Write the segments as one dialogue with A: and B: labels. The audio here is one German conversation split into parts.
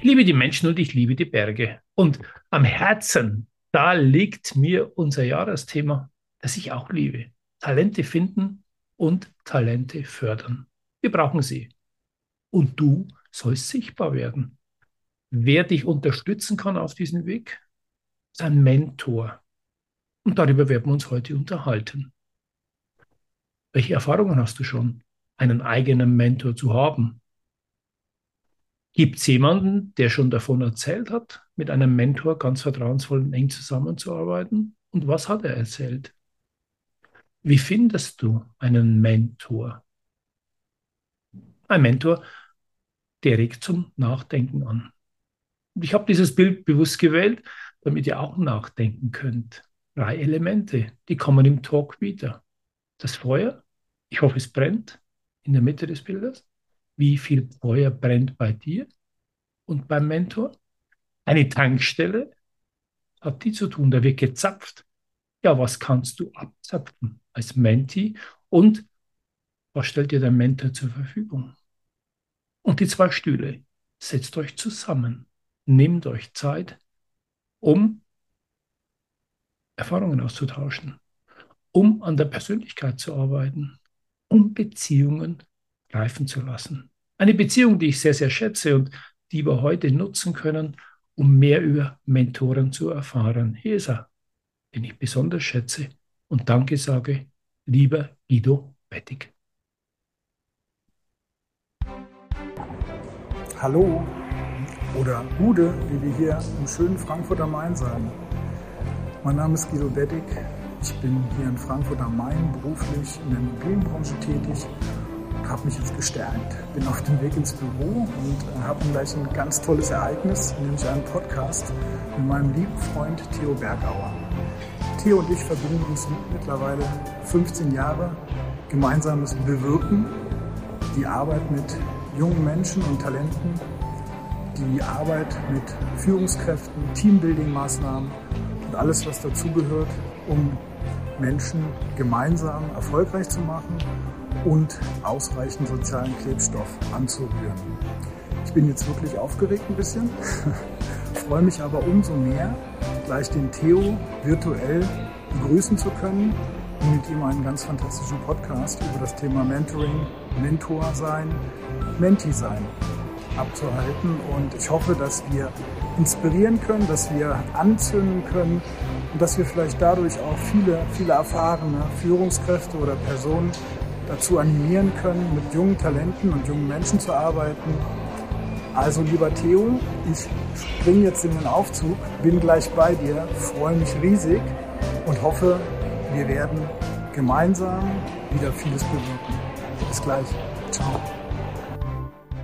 A: Ich liebe die Menschen und ich liebe die Berge. Und am Herzen, da liegt mir unser Jahresthema, das ich auch liebe. Talente finden und Talente fördern. Wir brauchen sie. Und du sollst sichtbar werden. Wer dich unterstützen kann auf diesem Weg, ist ein Mentor. Und darüber werden wir uns heute unterhalten. Welche Erfahrungen hast du schon, einen eigenen Mentor zu haben? Gibt es jemanden, der schon davon erzählt hat, mit einem Mentor ganz vertrauensvoll und eng zusammenzuarbeiten? Und was hat er erzählt? Wie findest du einen Mentor? Ein Mentor, der regt zum Nachdenken an. Und ich habe dieses Bild bewusst gewählt, damit ihr auch nachdenken könnt. Drei Elemente, die kommen im Talk wieder. Das Feuer, ich hoffe, es brennt in der Mitte des Bildes wie viel Feuer brennt bei dir und beim Mentor. Eine Tankstelle hat die zu tun, da wird gezapft. Ja, was kannst du abzapfen als Menti und was stellt dir der Mentor zur Verfügung? Und die zwei Stühle, setzt euch zusammen, nehmt euch Zeit, um Erfahrungen auszutauschen, um an der Persönlichkeit zu arbeiten, um Beziehungen reifen zu lassen. Eine Beziehung, die ich sehr, sehr schätze und die wir heute nutzen können, um mehr über Mentoren zu erfahren. Hier ist er, den ich besonders schätze und Danke sage, lieber Guido Bettig.
B: Hallo oder Gude, wie wir hier im schönen Frankfurt am Main sagen. Mein Name ist Guido Bettig. Ich bin hier in Frankfurt am Main beruflich in der Immobilienbranche tätig habe mich jetzt gestärkt, bin auf dem Weg ins Büro und äh, habe gleich ein ganz tolles Ereignis, nämlich einen Podcast mit meinem lieben Freund Theo Bergauer. Theo und ich verbinden uns mittlerweile 15 Jahre gemeinsames Bewirken, die Arbeit mit jungen Menschen und Talenten, die Arbeit mit Führungskräften, Teambuilding-Maßnahmen und alles, was dazugehört, um Menschen gemeinsam erfolgreich zu machen und ausreichend sozialen Klebstoff anzurühren. Ich bin jetzt wirklich aufgeregt ein bisschen, freue mich aber umso mehr, gleich den Theo virtuell begrüßen zu können und mit ihm einen ganz fantastischen Podcast über das Thema Mentoring, Mentor sein, Menti sein abzuhalten. Und ich hoffe, dass wir inspirieren können, dass wir anzünden können und dass wir vielleicht dadurch auch viele, viele erfahrene Führungskräfte oder Personen dazu animieren können, mit jungen Talenten und jungen Menschen zu arbeiten. Also lieber Theo, ich springe jetzt in den Aufzug, bin gleich bei dir, freue mich riesig und hoffe, wir werden gemeinsam wieder vieles bewirken. Bis gleich. Ciao.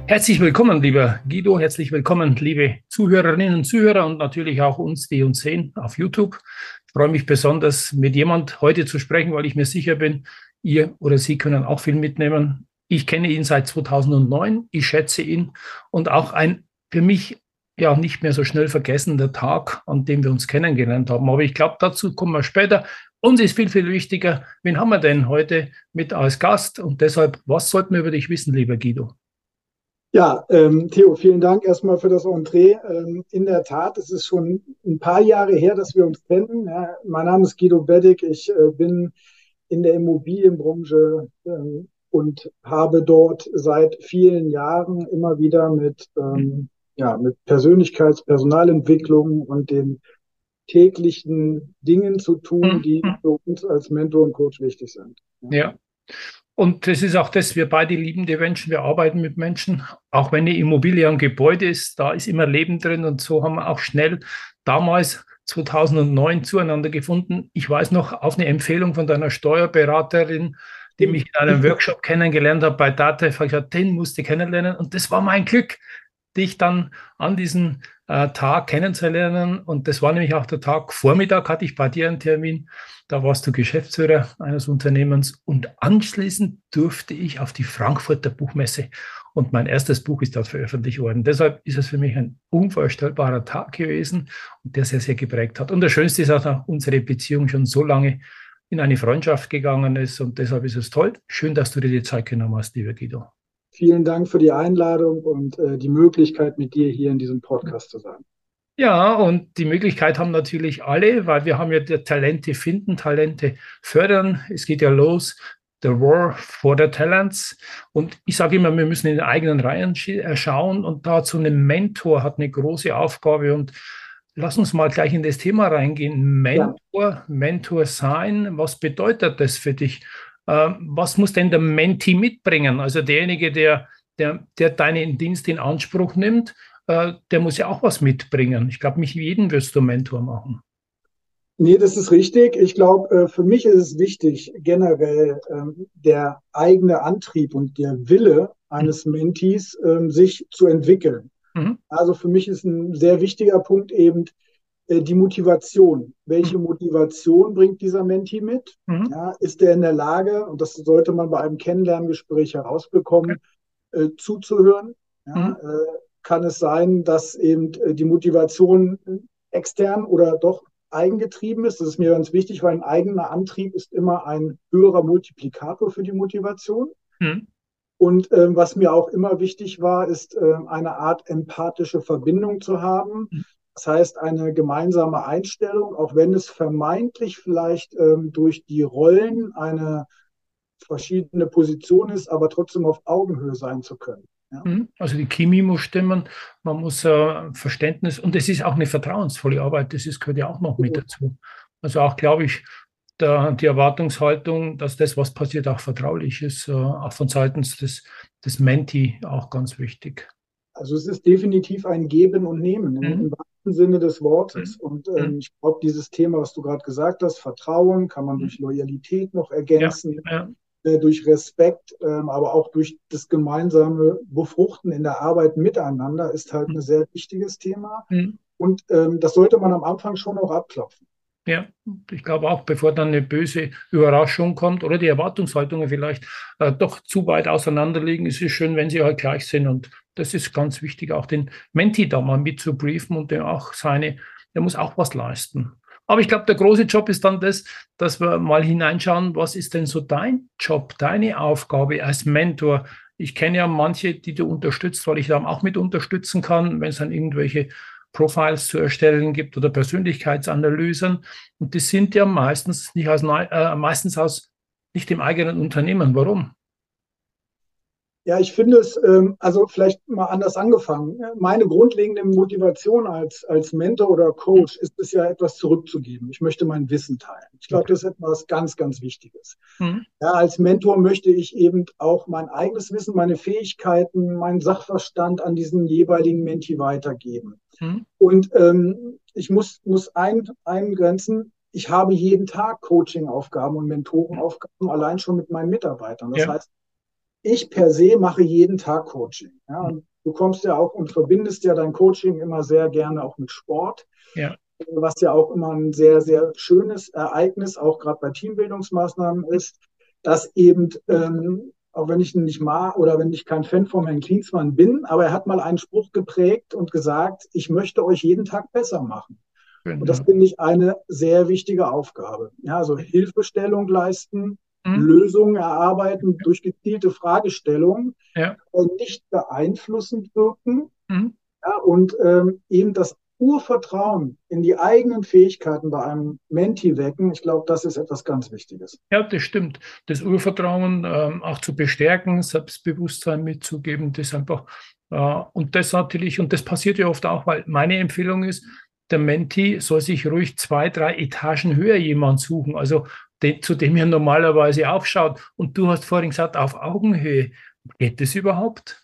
A: Herzlich willkommen, lieber Guido. Herzlich willkommen, liebe Zuhörerinnen und Zuhörer und natürlich auch uns, die uns sehen auf YouTube. Ich freue mich besonders, mit jemand heute zu sprechen, weil ich mir sicher bin, ihr oder Sie können auch viel mitnehmen. Ich kenne ihn seit 2009, ich schätze ihn und auch ein für mich ja nicht mehr so schnell vergessener Tag, an dem wir uns kennengelernt haben. Aber ich glaube, dazu kommen wir später. Uns ist viel, viel wichtiger, wen haben wir denn heute mit als Gast? Und deshalb, was sollten wir über dich wissen, lieber Guido?
B: Ja, ähm, Theo, vielen Dank erstmal für das Entree. Ähm, in der Tat, es ist schon ein paar Jahre her, dass wir uns kennen. Ja, mein Name ist Guido Beddig. Ich äh, bin in der Immobilienbranche ähm, und habe dort seit vielen Jahren immer wieder mit, ähm, ja, mit Persönlichkeits-, Personalentwicklung und den täglichen Dingen zu tun, die mhm. für uns als Mentor und Coach wichtig sind.
A: Ja. ja. Und das ist auch das, wir beide lieben die Menschen, wir arbeiten mit Menschen. Auch wenn eine Immobilie ein Gebäude ist, da ist immer Leben drin und so haben wir auch schnell damals 2009 zueinander gefunden. Ich weiß noch, auf eine Empfehlung von deiner Steuerberaterin, die mich in einem Workshop kennengelernt hat bei Data, ich gesagt, den musste kennenlernen. Und das war mein Glück, dich dann an diesen äh, Tag kennenzulernen. Und das war nämlich auch der Tag. Vormittag hatte ich bei dir einen Termin. Da warst du Geschäftsführer eines Unternehmens. Und anschließend durfte ich auf die Frankfurter Buchmesse. Und mein erstes Buch ist dort veröffentlicht worden. Deshalb ist es für mich ein unvorstellbarer Tag gewesen und der sehr, sehr geprägt hat. Und das Schönste ist auch, dass unsere Beziehung schon so lange in eine Freundschaft gegangen ist. Und deshalb ist es toll. Schön, dass du dir die Zeit genommen hast, lieber Guido.
B: Vielen Dank für die Einladung und äh, die Möglichkeit, mit dir hier in diesem Podcast zu sein.
A: Ja, und die Möglichkeit haben natürlich alle, weil wir haben ja die Talente finden, Talente fördern. Es geht ja los, The War for the Talents. Und ich sage immer, wir müssen in den eigenen Reihen äh, schauen und dazu ein Mentor hat eine große Aufgabe und Lass uns mal gleich in das Thema reingehen. Mentor, ja. Mentor sein, was bedeutet das für dich? Ähm, was muss denn der Menti mitbringen? Also derjenige, der, der, der deinen Dienst in Anspruch nimmt, äh, der muss ja auch was mitbringen. Ich glaube, nicht jeden wirst du Mentor machen.
B: Nee, das ist richtig. Ich glaube, äh, für mich ist es wichtig, generell ähm, der eigene Antrieb und der Wille eines Mentees, ähm, sich zu entwickeln. Mhm. Also für mich ist ein sehr wichtiger Punkt eben die Motivation. Welche mhm. Motivation bringt dieser Menti mit? Mhm. Ja, ist er in der Lage, und das sollte man bei einem Kennenlerngespräch herausbekommen, äh, zuzuhören? Ja, mhm. äh, kann es sein, dass eben äh, die Motivation extern oder doch eigengetrieben ist? Das ist mir ganz wichtig, weil ein eigener Antrieb ist immer ein höherer Multiplikator für die Motivation. Mhm. Und ähm, was mir auch immer wichtig war, ist äh, eine Art empathische Verbindung zu haben. Das heißt, eine gemeinsame Einstellung, auch wenn es vermeintlich vielleicht ähm, durch die Rollen eine verschiedene Position ist, aber trotzdem auf Augenhöhe sein zu können.
A: Ja. Mhm. Also die Chemie muss stimmen, man muss äh, Verständnis und es ist auch eine vertrauensvolle Arbeit, das ist, gehört ja auch noch mit dazu. Also auch, glaube ich, der, die Erwartungshaltung, dass das, was passiert, auch vertraulich ist, äh, auch von Seiten des, des Menti auch ganz wichtig.
B: Also es ist definitiv ein Geben und Nehmen mhm. Sinne des Wortes. Mhm. Und ähm, mhm. ich glaube, dieses Thema, was du gerade gesagt hast, Vertrauen, kann man mhm. durch Loyalität noch ergänzen, ja, ja. Äh, durch Respekt, ähm, aber auch durch das gemeinsame Befruchten in der Arbeit miteinander ist halt ein sehr wichtiges Thema. Mhm. Und ähm, das sollte man am Anfang schon auch abklopfen.
A: Ja, ich glaube auch, bevor dann eine böse Überraschung kommt oder die Erwartungshaltungen vielleicht äh, doch zu weit auseinander liegen, ist es schön, wenn sie halt gleich sind. Und das ist ganz wichtig, auch den Menti da mal mit zu briefen und der auch seine, der muss auch was leisten. Aber ich glaube, der große Job ist dann das, dass wir mal hineinschauen, was ist denn so dein Job, deine Aufgabe als Mentor? Ich kenne ja manche, die du unterstützt, weil ich da auch mit unterstützen kann, wenn es dann irgendwelche Profiles zu erstellen gibt oder Persönlichkeitsanalysen. Und die sind ja meistens nicht aus, äh, meistens aus nicht im eigenen Unternehmen. Warum?
B: Ja, ich finde es, ähm, also vielleicht mal anders angefangen. Meine grundlegende Motivation als, als Mentor oder Coach ist es ja, etwas zurückzugeben. Ich möchte mein Wissen teilen. Ich glaube, das ist etwas ganz, ganz Wichtiges. Mhm. Ja, als Mentor möchte ich eben auch mein eigenes Wissen, meine Fähigkeiten, meinen Sachverstand an diesen jeweiligen Menti weitergeben. Mhm. Und ähm, ich muss, muss ein, eingrenzen, ich habe jeden Tag Coaching-Aufgaben und Mentorenaufgaben, allein schon mit meinen Mitarbeitern. Das ja. heißt, ich per se mache jeden Tag Coaching. Ja, und du kommst ja auch und verbindest ja dein Coaching immer sehr gerne auch mit Sport. Ja. Was ja auch immer ein sehr, sehr schönes Ereignis, auch gerade bei Teambildungsmaßnahmen ist, dass eben, ähm, auch wenn ich ihn nicht mag oder wenn ich kein Fan von Herrn Klinsmann bin, aber er hat mal einen Spruch geprägt und gesagt, ich möchte euch jeden Tag besser machen. Genau. Und das finde ich eine sehr wichtige Aufgabe. Ja, also Hilfestellung leisten, mhm. Lösungen erarbeiten durch gezielte Fragestellungen, ja. nicht beeinflussend wirken mhm. ja, und ähm, eben das Urvertrauen in die eigenen Fähigkeiten bei einem Menti wecken, ich glaube, das ist etwas ganz Wichtiges.
A: Ja, das stimmt. Das Urvertrauen ähm, auch zu bestärken, Selbstbewusstsein mitzugeben, das einfach, äh, und das natürlich, und das passiert ja oft auch, weil meine Empfehlung ist, der Menti soll sich ruhig zwei, drei Etagen höher jemand suchen. Also den, zu dem ihr normalerweise aufschaut. Und du hast vorhin gesagt, auf Augenhöhe. Geht das überhaupt?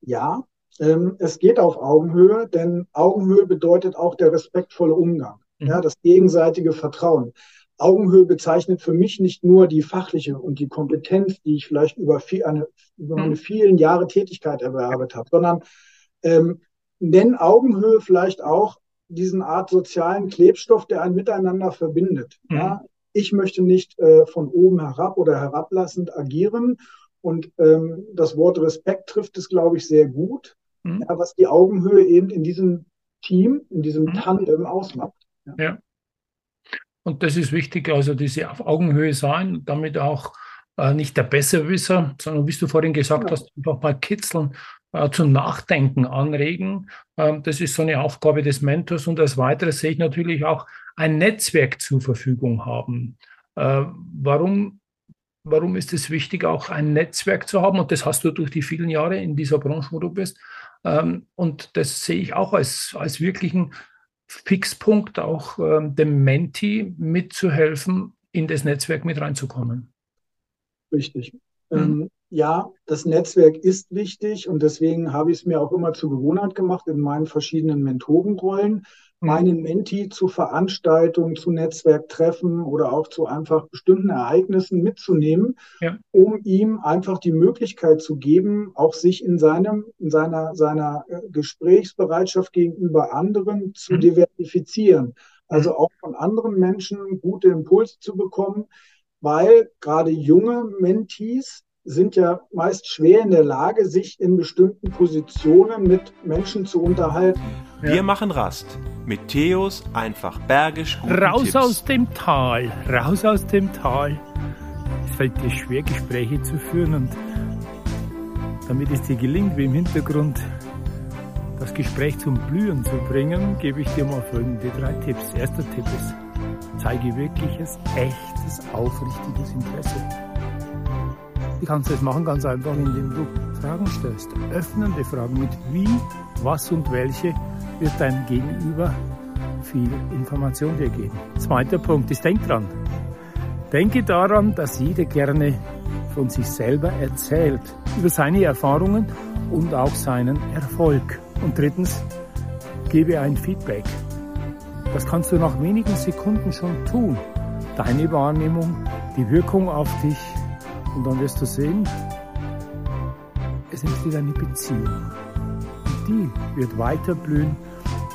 B: Ja, ähm, es geht auf Augenhöhe, denn Augenhöhe bedeutet auch der respektvolle Umgang, mhm. ja, das gegenseitige Vertrauen. Augenhöhe bezeichnet für mich nicht nur die fachliche und die Kompetenz, die ich vielleicht über, viel, eine, über meine mhm. vielen Jahre Tätigkeit erwerbet habe, sondern ähm, nenn Augenhöhe vielleicht auch diesen Art sozialen Klebstoff, der ein Miteinander verbindet. Mhm. Ja, ich möchte nicht äh, von oben herab oder herablassend agieren. Und ähm, das Wort Respekt trifft es, glaube ich, sehr gut, mhm. ja, was die Augenhöhe eben in diesem Team, in diesem mhm. Tandem ausmacht.
A: Ja. ja. Und das ist wichtig, also diese auf Augenhöhe sein, damit auch äh, nicht der Besserwisser, sondern wie du vorhin gesagt ja. hast, einfach mal kitzeln, äh, zum Nachdenken anregen. Ähm, das ist so eine Aufgabe des Mentors. Und als weiteres sehe ich natürlich auch ein Netzwerk zur Verfügung haben. Äh, warum, warum ist es wichtig, auch ein Netzwerk zu haben? Und das hast du durch die vielen Jahre in dieser Branche, wo du bist. Ähm, und das sehe ich auch als, als wirklichen Fixpunkt auch ähm, dem Menti mitzuhelfen, in das Netzwerk mit reinzukommen.
B: Richtig. Mhm. Ähm, ja, das Netzwerk ist wichtig und deswegen habe ich es mir auch immer zur Gewohnheit gemacht, in meinen verschiedenen Mentorenrollen. Meinen Menti zu Veranstaltungen, zu Netzwerktreffen oder auch zu einfach bestimmten Ereignissen mitzunehmen, ja. um ihm einfach die Möglichkeit zu geben, auch sich in seinem, in seiner, seiner äh, Gesprächsbereitschaft gegenüber anderen zu mhm. diversifizieren. Also mhm. auch von anderen Menschen gute Impulse zu bekommen, weil gerade junge Mentees sind ja meist schwer in der Lage, sich in bestimmten Positionen mit Menschen zu unterhalten.
C: Wir machen Rast mit Theos einfach bergisch
A: guten Raus Tipps. aus dem Tal, raus aus dem Tal. Es fällt dir schwer, Gespräche zu führen und damit es dir gelingt, wie im Hintergrund das Gespräch zum Blühen zu bringen, gebe ich dir mal folgende drei Tipps. Erster Tipp ist, zeige wirkliches, echtes, aufrichtiges Interesse. Wie kannst du das machen? Ganz einfach, indem du Fragen stellst. Öffnende Fragen mit wie, was und welche wird dein Gegenüber viel Information dir geben. Zweiter Punkt ist, denk dran. Denke daran, dass jeder gerne von sich selber erzählt, über seine Erfahrungen und auch seinen Erfolg. Und drittens, gebe ein Feedback. Das kannst du nach wenigen Sekunden schon tun. Deine Wahrnehmung, die Wirkung auf dich und dann wirst du sehen, es entsteht eine Beziehung. Und die wird weiter blühen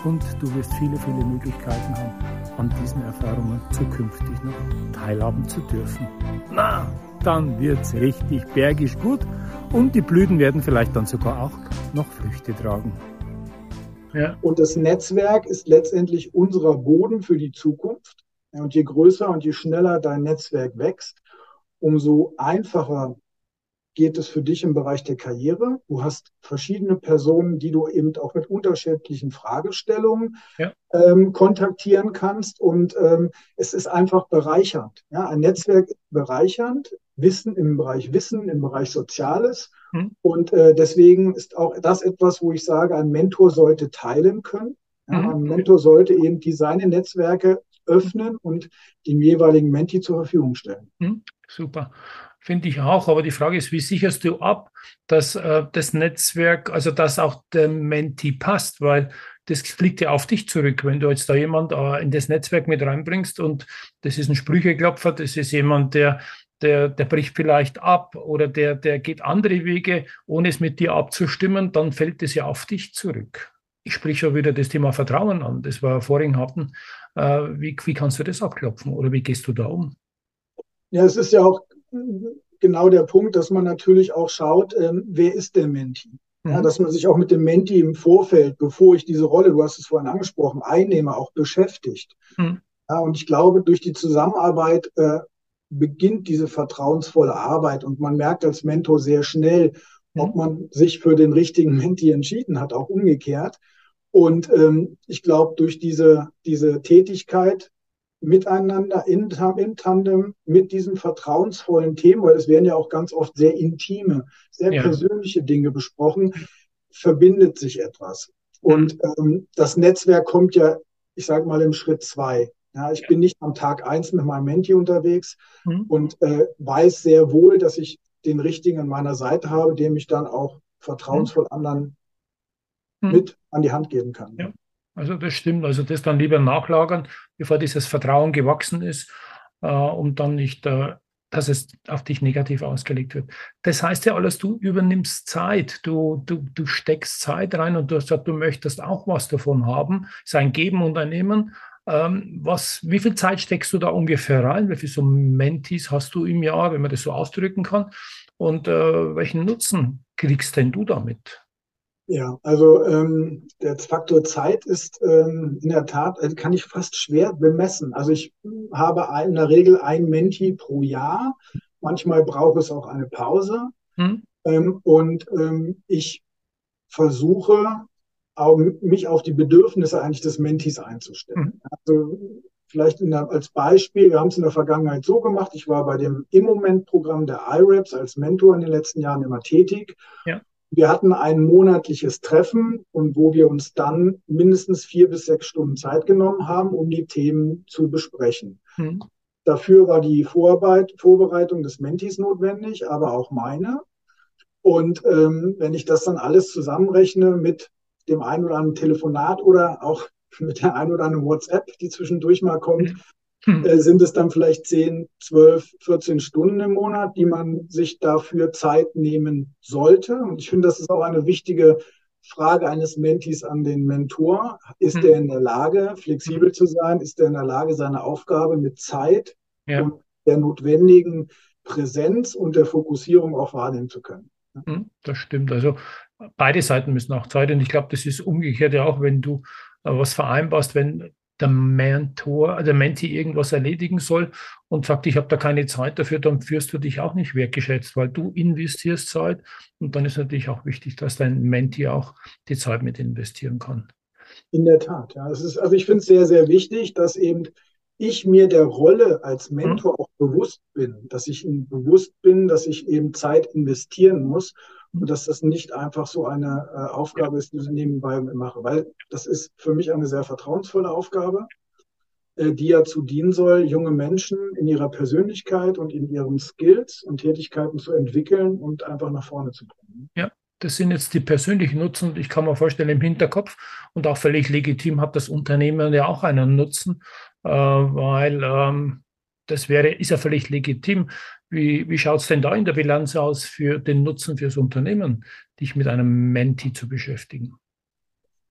A: und du wirst viele, viele Möglichkeiten haben, an diesen Erfahrungen zukünftig noch teilhaben zu dürfen. Na, dann wird's richtig bergisch gut und die Blüten werden vielleicht dann sogar auch noch Früchte tragen.
B: Ja. Und das Netzwerk ist letztendlich unser Boden für die Zukunft. Und je größer und je schneller dein Netzwerk wächst, umso einfacher geht es für dich im Bereich der Karriere. Du hast verschiedene Personen, die du eben auch mit unterschiedlichen Fragestellungen ja. ähm, kontaktieren kannst. Und ähm, es ist einfach bereichernd. Ja, ein Netzwerk ist bereichernd. Wissen im Bereich Wissen, im Bereich Soziales. Mhm. Und äh, deswegen ist auch das etwas, wo ich sage, ein Mentor sollte teilen können. Ja, mhm. Ein Mentor sollte eben die seine Netzwerke öffnen und dem jeweiligen Menti zur Verfügung stellen.
A: Super. Finde ich auch. Aber die Frage ist, wie sicherst du ab, dass äh, das Netzwerk, also dass auch der Menti passt, weil das fliegt ja auf dich zurück, wenn du jetzt da jemand äh, in das Netzwerk mit reinbringst und das ist ein Sprücheklopfer, das ist jemand, der, der, der bricht vielleicht ab oder der, der geht andere Wege, ohne es mit dir abzustimmen, dann fällt es ja auf dich zurück. Ich spreche schon wieder das Thema Vertrauen an, das wir vorhin hatten. Äh, wie, wie kannst du das abklopfen oder wie gehst du da um?
B: Ja, es ist ja auch genau der Punkt, dass man natürlich auch schaut, ähm, wer ist der Menti? Ja, mhm. dass man sich auch mit dem Menti im Vorfeld, bevor ich diese Rolle, du hast es vorhin angesprochen, einnehme, auch beschäftigt. Mhm. Ja, und ich glaube, durch die Zusammenarbeit äh, beginnt diese vertrauensvolle Arbeit und man merkt als Mentor sehr schnell, mhm. ob man sich für den richtigen Menti entschieden hat, auch umgekehrt. Und ähm, ich glaube, durch diese, diese Tätigkeit miteinander in, in Tandem mit diesen vertrauensvollen Themen, weil es werden ja auch ganz oft sehr intime, sehr ja. persönliche Dinge besprochen, verbindet sich etwas. Und ähm, das Netzwerk kommt ja, ich sage mal, im Schritt zwei. Ja, ich ja. bin nicht am Tag eins mit meinem Menti unterwegs mhm. und äh, weiß sehr wohl, dass ich den richtigen an meiner Seite habe, dem ich dann auch vertrauensvoll mhm. anderen mhm. mit an die Hand geben kann.
A: Ja. Also das stimmt. Also das dann lieber nachlagern, bevor dieses Vertrauen gewachsen ist, äh, um dann nicht äh, dass es auf dich negativ ausgelegt wird. Das heißt ja alles, du übernimmst Zeit, du, du, du steckst Zeit rein und du hast gesagt, du möchtest auch was davon haben. Es ist ein Geben und ein Nehmen. Ähm, was, wie viel Zeit steckst du da ungefähr rein? Wie viele so Mentis hast du im Jahr, wenn man das so ausdrücken kann? Und äh, welchen Nutzen kriegst denn du damit?
B: Ja, also ähm, der Faktor Zeit ist ähm, in der Tat, äh, kann ich fast schwer bemessen. Also ich habe in der Regel ein Menti pro Jahr. Manchmal braucht es auch eine Pause. Hm. Ähm, und ähm, ich versuche, auch, mich auf die Bedürfnisse eigentlich des Mentis einzustellen. Hm. Also vielleicht der, als Beispiel, wir haben es in der Vergangenheit so gemacht, ich war bei dem Im-Moment-Programm der IRAPS als Mentor in den letzten Jahren immer tätig. Ja. Wir hatten ein monatliches Treffen und wo wir uns dann mindestens vier bis sechs Stunden Zeit genommen haben, um die Themen zu besprechen. Hm. Dafür war die Vorarbeit, Vorbereitung des Mentis notwendig, aber auch meine. Und ähm, wenn ich das dann alles zusammenrechne mit dem einen oder anderen Telefonat oder auch mit der einen oder anderen WhatsApp, die zwischendurch mal kommt, hm. äh, sind es dann vielleicht 10, 12, 14 Stunden im Monat, die man sich dafür Zeit nehmen sollte. Und ich finde, das ist auch eine wichtige Frage eines Mentis an den Mentor. Ist hm. er in der Lage, flexibel zu sein? Ist er in der Lage, seine Aufgabe mit Zeit ja. und der notwendigen Präsenz und der Fokussierung auch wahrnehmen zu können?
A: Hm, das stimmt. Also beide Seiten müssen auch Zeit. Und ich glaube, das ist umgekehrt ja auch, wenn du äh, was vereinbarst, wenn der Mentor, der Menti irgendwas erledigen soll und sagt, ich habe da keine Zeit dafür, dann führst du dich auch nicht wertgeschätzt, weil du investierst Zeit und dann ist natürlich auch wichtig, dass dein Menti auch die Zeit mit investieren kann.
B: In der Tat, ja. Es ist, also ich finde es sehr, sehr wichtig, dass eben ich mir der Rolle als Mentor mhm. auch bewusst bin, dass ich bewusst bin, dass ich eben Zeit investieren muss und dass das nicht einfach so eine äh, Aufgabe ist, die ich nebenbei mache, weil das ist für mich eine sehr vertrauensvolle Aufgabe, äh, die ja zu dienen soll, junge Menschen in ihrer Persönlichkeit und in ihren Skills und Tätigkeiten zu entwickeln und einfach nach vorne zu bringen.
A: Ja. Das sind jetzt die persönlichen Nutzen. Ich kann mir vorstellen, im Hinterkopf und auch völlig legitim hat das Unternehmen ja auch einen Nutzen, äh, weil ähm, das wäre, ist ja völlig legitim. Wie, wie schaut es denn da in der Bilanz aus für den Nutzen fürs Unternehmen, dich mit einem Menti zu beschäftigen?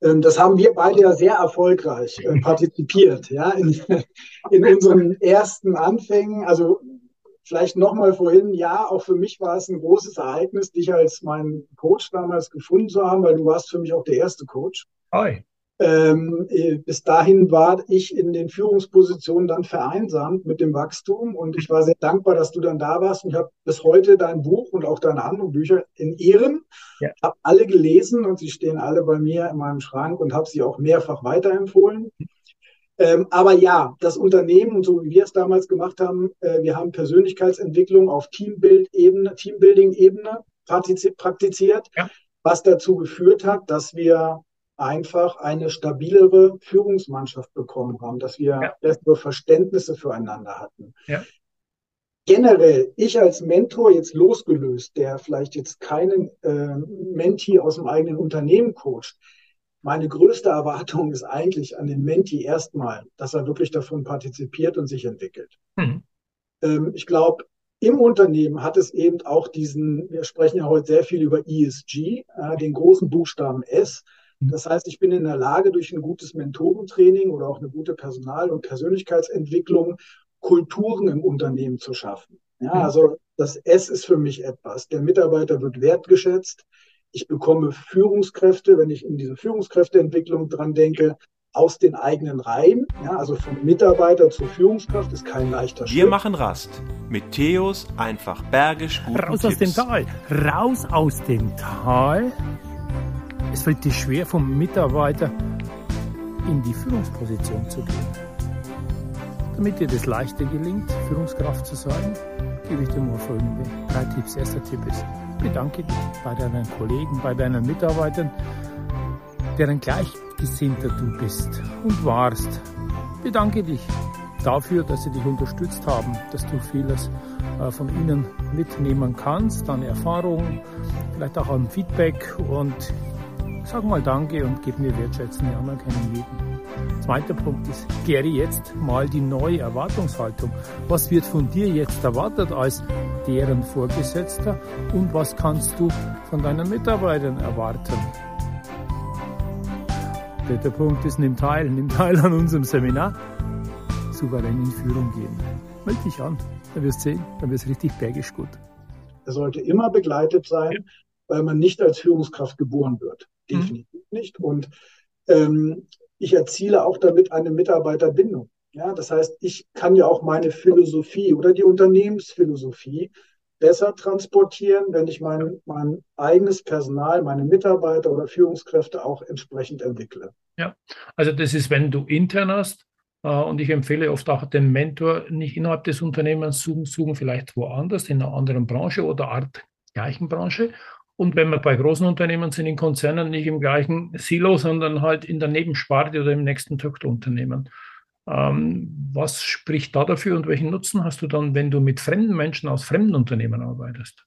B: Ähm, das haben wir beide ja sehr erfolgreich äh, partizipiert, ja, in, in unseren ersten Anfängen. Also vielleicht nochmal vorhin, ja, auch für mich war es ein großes Ereignis, dich als meinen Coach damals gefunden zu haben, weil du warst für mich auch der erste Coach.
A: Hi.
B: Ähm, äh, bis dahin war ich in den Führungspositionen dann vereinsamt mit dem Wachstum und ich war sehr dankbar, dass du dann da warst und ich habe bis heute dein Buch und auch deine anderen Bücher in Ehren, ja. habe alle gelesen und sie stehen alle bei mir in meinem Schrank und habe sie auch mehrfach weiterempfohlen. Ähm, aber ja, das Unternehmen, so wie wir es damals gemacht haben, äh, wir haben Persönlichkeitsentwicklung auf Teambuild-Ebene, Teambuilding-Ebene praktiziert, ja. was dazu geführt hat, dass wir einfach eine stabilere Führungsmannschaft bekommen haben, dass wir ja. bessere Verständnisse füreinander hatten. Ja. Generell, ich als Mentor jetzt losgelöst, der vielleicht jetzt keinen äh, Menti aus dem eigenen Unternehmen coacht, meine größte Erwartung ist eigentlich an den Menti erstmal, dass er wirklich davon partizipiert und sich entwickelt. Mhm. Ähm, ich glaube, im Unternehmen hat es eben auch diesen, wir sprechen ja heute sehr viel über ESG, äh, den großen Buchstaben S, das heißt, ich bin in der Lage, durch ein gutes Mentorentraining oder auch eine gute Personal- und Persönlichkeitsentwicklung Kulturen im Unternehmen zu schaffen. Ja, mhm. also das S ist für mich etwas. Der Mitarbeiter wird wertgeschätzt. Ich bekomme Führungskräfte, wenn ich in diese Führungskräfteentwicklung dran denke, aus den eigenen Reihen. Ja, also vom Mitarbeiter zur Führungskraft ist kein leichter
C: Schritt. Wir machen Rast mit Theos einfach bergisch
A: gut. Raus Tipps. aus dem Tal, raus aus dem Tal es fällt dir schwer, vom Mitarbeiter in die Führungsposition zu gehen. Damit dir das leichter gelingt, Führungskraft zu sein, gebe ich dir mal folgende drei Tipps. Erster Tipp ist, bedanke dich bei deinen Kollegen, bei deinen Mitarbeitern, deren Gleichgesinnter du bist und warst. Bedanke dich dafür, dass sie dich unterstützt haben, dass du vieles äh, von ihnen mitnehmen kannst, an Erfahrungen, vielleicht auch an Feedback und Sag mal Danke und gib mir wertschätzende Anerkennung jeden. Zweiter Punkt ist, kläre jetzt mal die neue Erwartungshaltung. Was wird von dir jetzt erwartet als deren Vorgesetzter und was kannst du von deinen Mitarbeitern erwarten? Dritter Punkt ist, nimm teil, nimm teil an unserem Seminar. Souverän in Führung gehen. Meld dich an, dann wirst du sehen, dann wird es richtig bergisch gut.
B: Er sollte immer begleitet sein, weil man nicht als Führungskraft geboren wird. Mhm. Definitiv mhm. nicht. Und ähm, ich erziele auch damit eine Mitarbeiterbindung. Ja, das heißt, ich kann ja auch meine Philosophie oder die Unternehmensphilosophie besser transportieren, wenn ich mein, mein eigenes Personal, meine Mitarbeiter oder Führungskräfte auch entsprechend entwickle.
A: Ja, also das ist, wenn du intern hast, äh, und ich empfehle oft auch den Mentor nicht innerhalb des Unternehmens suchen, suchen vielleicht woanders, in einer anderen Branche oder Art gleichen Branche und wenn wir bei großen Unternehmen sind, in Konzernen, nicht im gleichen Silo, sondern halt in der Nebensparte oder im nächsten Töchterunternehmen. Ähm, was spricht da dafür und welchen Nutzen hast du dann, wenn du mit fremden Menschen aus fremden Unternehmen arbeitest?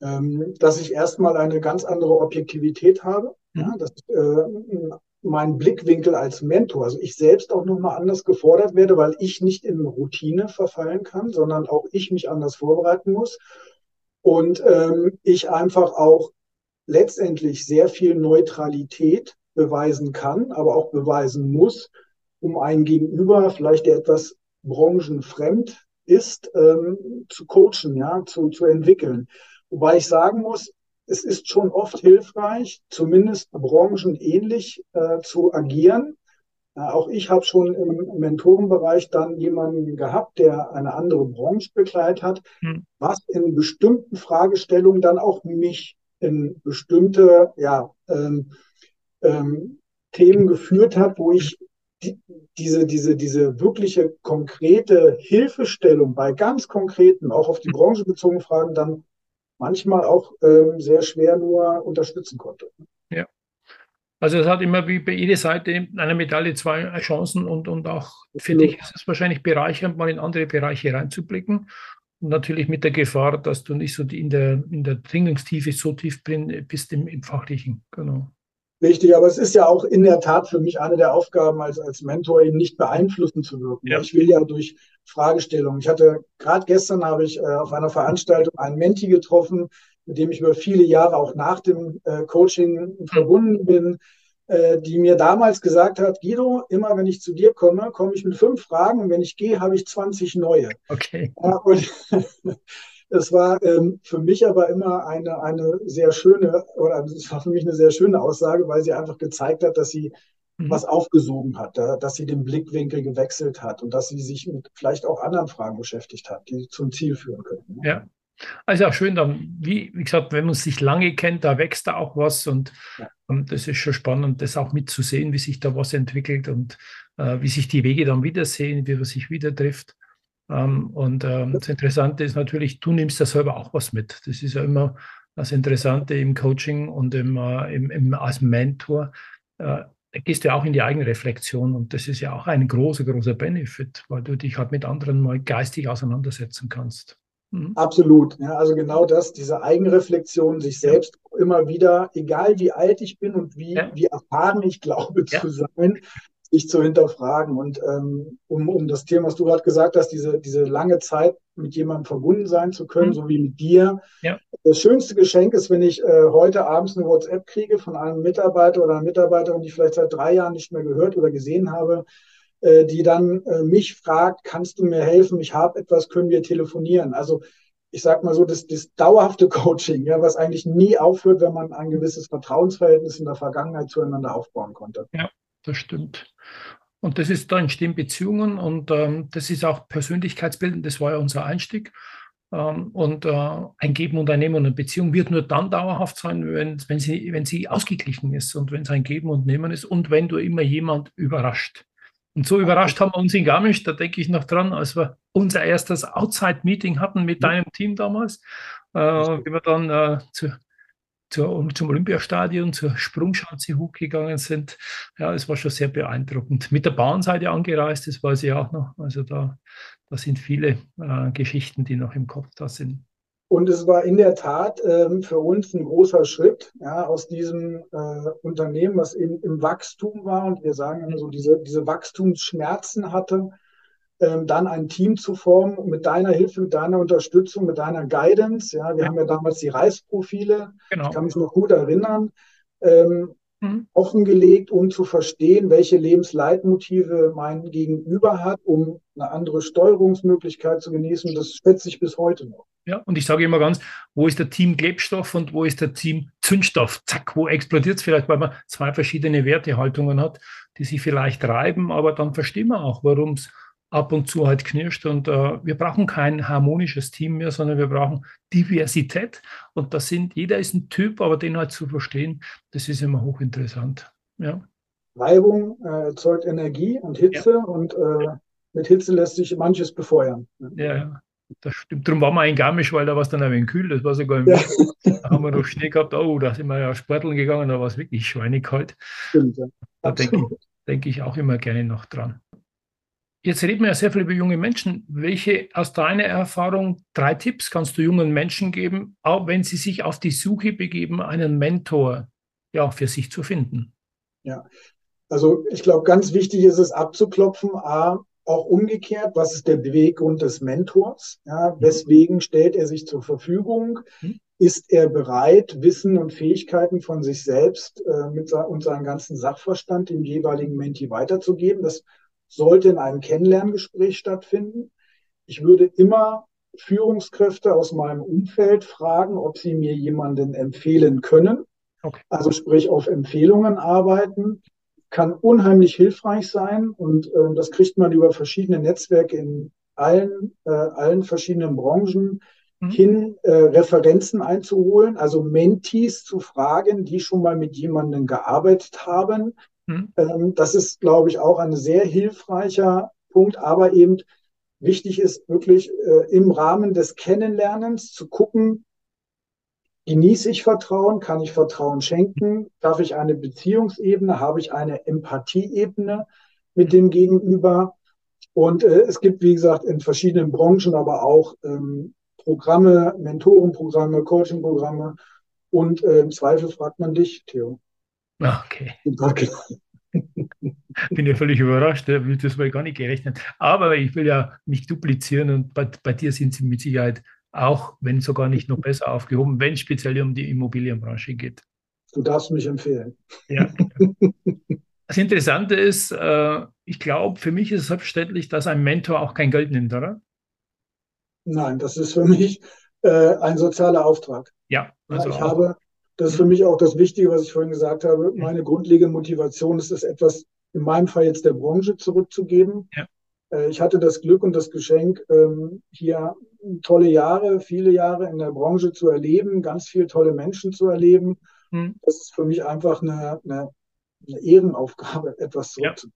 B: Ähm, dass ich erstmal eine ganz andere Objektivität habe. Mhm. Ja, dass äh, mein Blickwinkel als Mentor, also ich selbst auch nochmal anders gefordert werde, weil ich nicht in Routine verfallen kann, sondern auch ich mich anders vorbereiten muss und ähm, ich einfach auch letztendlich sehr viel Neutralität beweisen kann, aber auch beweisen muss, um ein Gegenüber, vielleicht der etwas branchenfremd ist, ähm, zu coachen, ja, zu, zu entwickeln. Wobei ich sagen muss, es ist schon oft hilfreich, zumindest branchenähnlich äh, zu agieren, auch ich habe schon im Mentorenbereich dann jemanden gehabt, der eine andere Branche begleitet hat, hm. was in bestimmten Fragestellungen dann auch mich in bestimmte ja, ähm, ähm, Themen geführt hat, wo ich die, diese, diese, diese wirkliche konkrete Hilfestellung bei ganz konkreten, auch auf die Branche bezogenen Fragen dann manchmal auch ähm, sehr schwer nur unterstützen konnte.
A: Also es hat immer wie bei jeder Seite einer Medaille zwei Chancen und, und auch für dich ist es wahrscheinlich bereichernd, mal in andere Bereiche reinzublicken. Und natürlich mit der Gefahr, dass du nicht so in der, in der Dringungstiefe so tief bist im, im Fachlichen. Genau.
B: Richtig, aber es ist ja auch in der Tat für mich eine der Aufgaben als, als Mentor, eben nicht beeinflussen zu wirken. Ja. Ich will ja durch Fragestellungen. Ich hatte gerade gestern habe ich äh, auf einer Veranstaltung einen Menti getroffen, mit dem ich über viele Jahre auch nach dem äh, Coaching verbunden bin, äh, die mir damals gesagt hat, Guido, immer wenn ich zu dir komme, komme ich mit fünf Fragen und wenn ich gehe, habe ich 20 neue.
A: Okay.
B: Ja, und es war ähm, für mich aber immer eine, eine sehr schöne, oder es war für mich eine sehr schöne Aussage, weil sie einfach gezeigt hat, dass sie mhm. was aufgesogen hat, dass sie den Blickwinkel gewechselt hat und dass sie sich mit vielleicht auch anderen Fragen beschäftigt hat, die zum Ziel führen können.
A: Ja, also auch schön, dann, wie, wie gesagt, wenn man sich lange kennt, da wächst da auch was und, ja. und das ist schon spannend, das auch mitzusehen, wie sich da was entwickelt und äh, wie sich die Wege dann wiedersehen, wie man sich wieder trifft. Ähm, und ähm, das Interessante ist natürlich, du nimmst da selber auch was mit. Das ist ja immer das Interessante im Coaching und im, äh, im, im als Mentor. Äh, da gehst du auch in die Eigenreflexion und das ist ja auch ein großer, großer Benefit, weil du dich halt mit anderen mal geistig auseinandersetzen kannst.
B: Mhm. Absolut. Ja, also genau das, diese Eigenreflexion, sich selbst immer wieder, egal wie alt ich bin und wie, ja. wie erfahren ich glaube ja. zu sein, sich zu hinterfragen. Und ähm, um, um das Thema, was du gerade gesagt hast, diese, diese lange Zeit mit jemandem verbunden sein zu können, mhm. so wie mit dir. Ja. Das schönste Geschenk ist, wenn ich äh, heute abends eine WhatsApp kriege von einem Mitarbeiter oder einer Mitarbeiterin, die ich vielleicht seit drei Jahren nicht mehr gehört oder gesehen habe, äh, die dann äh, mich fragt, kannst du mir helfen? Ich habe etwas, können wir telefonieren? Also ich sag mal so, das, das dauerhafte Coaching, ja, was eigentlich nie aufhört, wenn man ein gewisses Vertrauensverhältnis in der Vergangenheit zueinander aufbauen konnte.
A: Ja, das stimmt. Und das ist, da entstehen Beziehungen und ähm, das ist auch Persönlichkeitsbildend, das war ja unser Einstieg. Ähm, und äh, ein Geben und ein Nehmen und eine Beziehung wird nur dann dauerhaft sein, wenn, wenn, sie, wenn sie ausgeglichen ist und wenn es ein Geben und Nehmen ist und wenn du immer jemand überrascht. Und so überrascht haben wir uns in Garmisch, da denke ich noch dran, als wir unser erstes Outside-Meeting hatten mit deinem Team damals, äh, wie wir dann äh, zu, zu, zum Olympiastadion, zur Sprungschanze hochgegangen sind. Ja, es war schon sehr beeindruckend. Mit der Bahnseite angereist, das weiß ich auch noch. Also da, da sind viele äh, Geschichten, die noch im Kopf da sind.
B: Und es war in der Tat ähm, für uns ein großer Schritt ja, aus diesem äh, Unternehmen, was in, im Wachstum war und wir sagen immer so, diese, diese Wachstumsschmerzen hatte, ähm, dann ein Team zu formen mit deiner Hilfe, mit deiner Unterstützung, mit deiner Guidance. Ja, wir ja. haben ja damals die Reisprofile, genau. ich kann mich noch gut erinnern, ähm, mhm. offengelegt, um zu verstehen, welche Lebensleitmotive mein Gegenüber hat, um eine andere Steuerungsmöglichkeit zu genießen. Das schätze ich bis heute noch.
A: Ja, und ich sage immer ganz, wo ist der Team Klebstoff und wo ist der Team Zündstoff? Zack, wo explodiert es vielleicht, weil man zwei verschiedene Wertehaltungen hat, die sich vielleicht reiben, aber dann verstehen wir auch, warum es ab und zu halt knirscht. Und äh, wir brauchen kein harmonisches Team mehr, sondern wir brauchen Diversität. Und das sind, jeder ist ein Typ, aber den halt zu verstehen, das ist immer hochinteressant. Ja.
B: Reibung äh, erzeugt Energie und Hitze ja. und äh, mit Hitze lässt sich manches befeuern.
A: Ja, ja. Das stimmt. Darum waren wir in Garmisch, weil da war es dann ein wenig kühl. Das war sogar im ja. Da haben wir noch Schnee gehabt. Oh, da sind wir ja sporteln gegangen, da war es wirklich schweinekalt. Stimmt, ja. Da denke ich, denk ich auch immer gerne noch dran. Jetzt reden wir ja sehr viel über junge Menschen. Welche aus deiner Erfahrung drei Tipps kannst du jungen Menschen geben, auch wenn sie sich auf die Suche begeben, einen Mentor ja, für sich zu finden?
B: Ja, also ich glaube, ganz wichtig ist es abzuklopfen, A, auch umgekehrt, was ist der Beweggrund des Mentors? Ja, weswegen stellt er sich zur Verfügung? Mhm. Ist er bereit, Wissen und Fähigkeiten von sich selbst äh, mit und seinen ganzen Sachverstand dem jeweiligen Menti weiterzugeben? Das sollte in einem Kennenlerngespräch stattfinden. Ich würde immer Führungskräfte aus meinem Umfeld fragen, ob sie mir jemanden empfehlen können. Okay. Also sprich auf Empfehlungen arbeiten kann unheimlich hilfreich sein und äh, das kriegt man über verschiedene Netzwerke in allen, äh, allen verschiedenen Branchen mhm. hin, äh, Referenzen einzuholen, also Mentees zu fragen, die schon mal mit jemandem gearbeitet haben. Mhm. Das ist, glaube ich, auch ein sehr hilfreicher Punkt, aber eben wichtig ist wirklich äh, im Rahmen des Kennenlernens zu gucken, Genieße ich Vertrauen? Kann ich Vertrauen schenken? Darf ich eine Beziehungsebene? Habe ich eine Empathieebene mit dem Gegenüber? Und äh, es gibt, wie gesagt, in verschiedenen Branchen aber auch ähm, Programme, Mentorenprogramme, Coachingprogramme. Und äh, im Zweifel fragt man dich, Theo.
A: Ah, okay. Bin ja völlig überrascht, das war gar nicht gerechnet. Aber ich will ja mich duplizieren und bei, bei dir sind sie mit Sicherheit auch wenn sogar nicht noch besser aufgehoben, wenn es speziell um die Immobilienbranche geht.
B: Du darfst mich empfehlen.
A: Ja. Das Interessante ist, äh, ich glaube, für mich ist es selbstverständlich, dass ein Mentor auch kein Geld nimmt, oder?
B: Nein, das ist für mich äh, ein sozialer Auftrag.
A: Ja,
B: also ich habe, das ist für mich auch das Wichtige, was ich vorhin gesagt habe. Meine grundlegende Motivation ist es, etwas in meinem Fall jetzt der Branche zurückzugeben. Ja. Äh, ich hatte das Glück und das Geschenk, ähm, hier tolle Jahre, viele Jahre in der Branche zu erleben, ganz viele tolle Menschen zu erleben. Hm. Das ist für mich einfach eine, eine, eine Ehrenaufgabe, etwas zurückzugeben.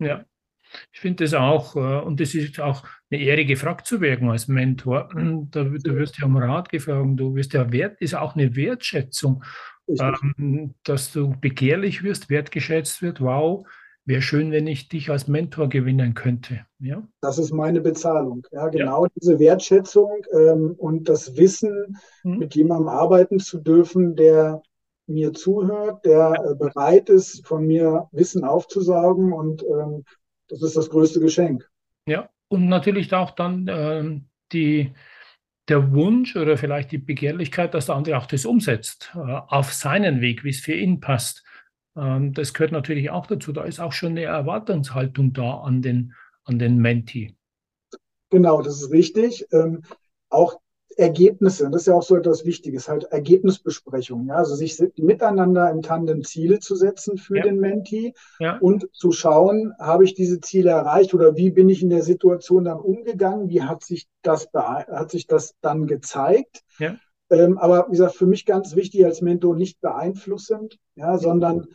A: Ja. ja. Ich finde das auch, äh, und das ist auch eine Ehre, gefragt zu werden als Mentor. Da, du wirst ja um Rat gefragt, du wirst ja wert, ist auch eine Wertschätzung, ähm, dass du begehrlich wirst, wertgeschätzt wird. Wow, wäre schön, wenn ich dich als Mentor gewinnen könnte. Ja?
B: Das ist meine Bezahlung. Ja, genau ja. diese Wertschätzung ähm, und das Wissen, mhm. mit jemandem arbeiten zu dürfen, der mir zuhört, der äh, bereit ist, von mir Wissen aufzusaugen und ähm, das ist das größte Geschenk.
A: Ja, und natürlich auch dann ähm, die, der Wunsch oder vielleicht die Begehrlichkeit, dass der andere auch das umsetzt, äh, auf seinen Weg, wie es für ihn passt. Ähm, das gehört natürlich auch dazu. Da ist auch schon eine Erwartungshaltung da an den, an den Menti.
B: Genau, das ist richtig. Ähm, auch Ergebnisse, das ist ja auch so etwas Wichtiges, halt Ergebnisbesprechungen, ja, also sich miteinander im Tandem Ziele zu setzen für ja. den Menti ja. und zu schauen, habe ich diese Ziele erreicht oder wie bin ich in der Situation dann umgegangen, wie hat sich das, hat sich das dann gezeigt. Ja. Ähm, aber wie gesagt, für mich ganz wichtig als Mentor nicht beeinflussend, ja, sondern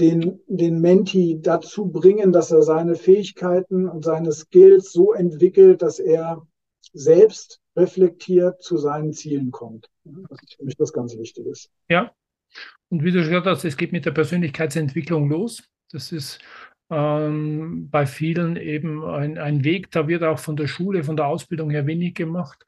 B: den, den Menti dazu bringen, dass er seine Fähigkeiten und seine Skills so entwickelt, dass er selbst reflektiert zu seinen Zielen kommt. Das ist für mich das ganz Wichtige.
A: Ja, und wie du schon gesagt hast, es geht mit der Persönlichkeitsentwicklung los. Das ist ähm, bei vielen eben ein, ein Weg, da wird auch von der Schule, von der Ausbildung her wenig gemacht.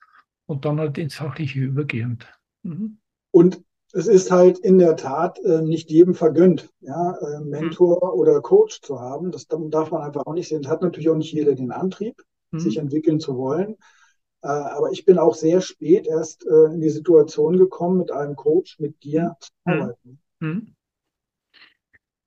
A: und dann halt ins Fachliche übergehend.
B: Mhm. Und es ist halt in der Tat äh, nicht jedem vergönnt, ja, äh, Mentor mhm. oder Coach zu haben. Das darf man einfach auch nicht sehen. Das hat natürlich auch nicht jeder den Antrieb, mhm. sich entwickeln zu wollen. Äh, aber ich bin auch sehr spät erst äh, in die Situation gekommen, mit einem Coach, mit dir zu arbeiten. Mhm.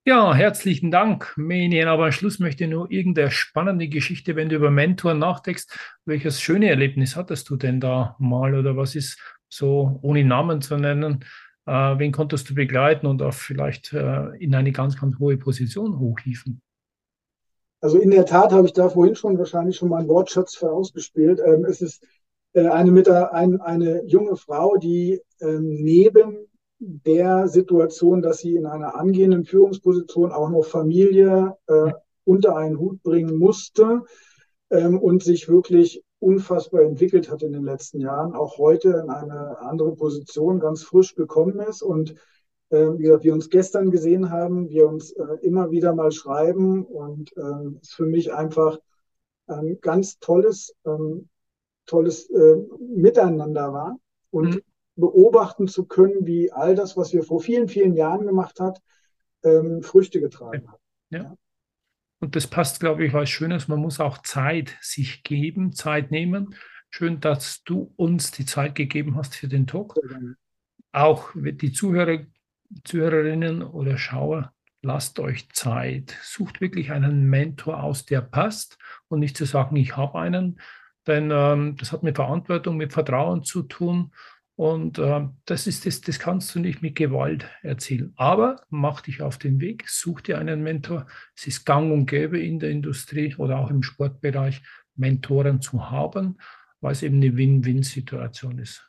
A: Ja, herzlichen Dank, Menien. Aber am Schluss möchte ich nur irgendeine spannende Geschichte, wenn du über Mentoren nachdenkst. Welches schöne Erlebnis hattest du denn da mal oder was ist so, ohne Namen zu nennen, äh, wen konntest du begleiten und auch vielleicht äh, in eine ganz, ganz hohe Position hochhieven?
B: Also in der Tat habe ich da vorhin schon wahrscheinlich schon mal einen Wortschatz vorausgespielt. Ähm, es ist äh, eine, mit ein, eine junge Frau, die ähm, neben der Situation, dass sie in einer angehenden Führungsposition auch noch Familie äh, unter einen Hut bringen musste ähm, und sich wirklich unfassbar entwickelt hat in den letzten Jahren, auch heute in eine andere Position ganz frisch gekommen ist und wie gesagt, wir uns gestern gesehen haben, wir uns äh, immer wieder mal schreiben und es für mich einfach ein ganz tolles, ähm, tolles äh, Miteinander war und mhm. beobachten zu können, wie all das, was wir vor vielen, vielen Jahren gemacht hat, ähm, Früchte getragen hat.
A: Ja. ja. Und das passt, glaube ich, was Schönes. Man muss auch Zeit sich geben, Zeit nehmen. Schön, dass du uns die Zeit gegeben hast für den Talk. Auch die Zuhörer, Zuhörerinnen oder Schauer, lasst euch Zeit. Sucht wirklich einen Mentor aus, der passt und nicht zu sagen, ich habe einen. Denn ähm, das hat mit Verantwortung, mit Vertrauen zu tun. Und äh, das ist das, das kannst du nicht mit Gewalt erzielen. Aber mach dich auf den Weg, such dir einen Mentor. Es ist gang und gäbe in der Industrie oder auch im Sportbereich, Mentoren zu haben, weil es eben eine Win-Win-Situation ist.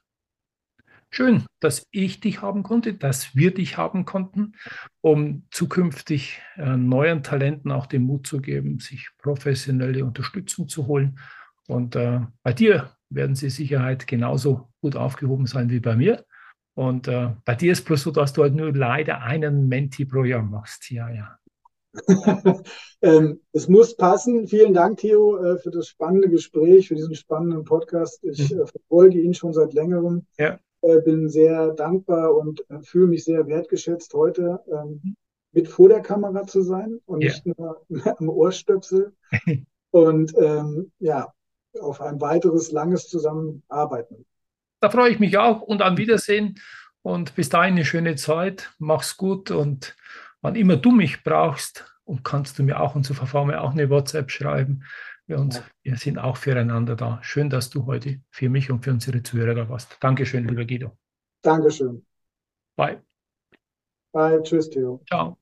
A: Schön, dass ich dich haben konnte, dass wir dich haben konnten, um zukünftig äh, neuen Talenten auch den Mut zu geben, sich professionelle Unterstützung zu holen. Und äh, bei dir werden sie Sicherheit genauso gut aufgehoben sein wie bei mir. Und äh, bei dir ist bloß so, dass du halt nur leider einen Menti pro Jahr machst. Ja, ja.
B: ähm, es muss passen. Vielen Dank, Theo, äh, für das spannende Gespräch, für diesen spannenden Podcast. Ich mhm. äh, verfolge ihn schon seit längerem. Ja. Äh, bin sehr dankbar und äh, fühle mich sehr wertgeschätzt, heute ähm, mit vor der Kamera zu sein und ja. nicht nur am Ohrstöpsel. und ähm, ja, auf ein weiteres langes Zusammenarbeiten.
A: Da freue ich mich auch und an Wiedersehen und bis dahin eine schöne Zeit. Mach's gut und wann immer du mich brauchst, und kannst du mir auch und zu verfahren auch eine WhatsApp schreiben. Wir, uns, wir sind auch füreinander da. Schön, dass du heute für mich und für unsere Zuhörer da warst. Dankeschön, lieber Guido.
B: Dankeschön.
A: Bye.
B: Bye. Tschüss, Theo.
A: Ciao.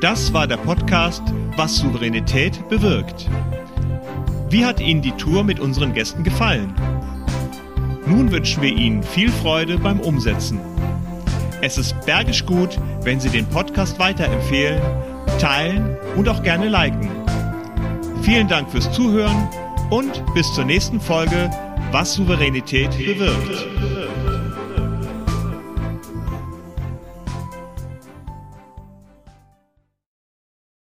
C: Das war der Podcast Was Souveränität bewirkt. Wie hat Ihnen die Tour mit unseren Gästen gefallen? Nun wünschen wir Ihnen viel Freude beim Umsetzen. Es ist bergisch gut, wenn Sie den Podcast weiterempfehlen, teilen und auch gerne liken. Vielen Dank fürs Zuhören und bis zur nächsten Folge Was Souveränität bewirkt.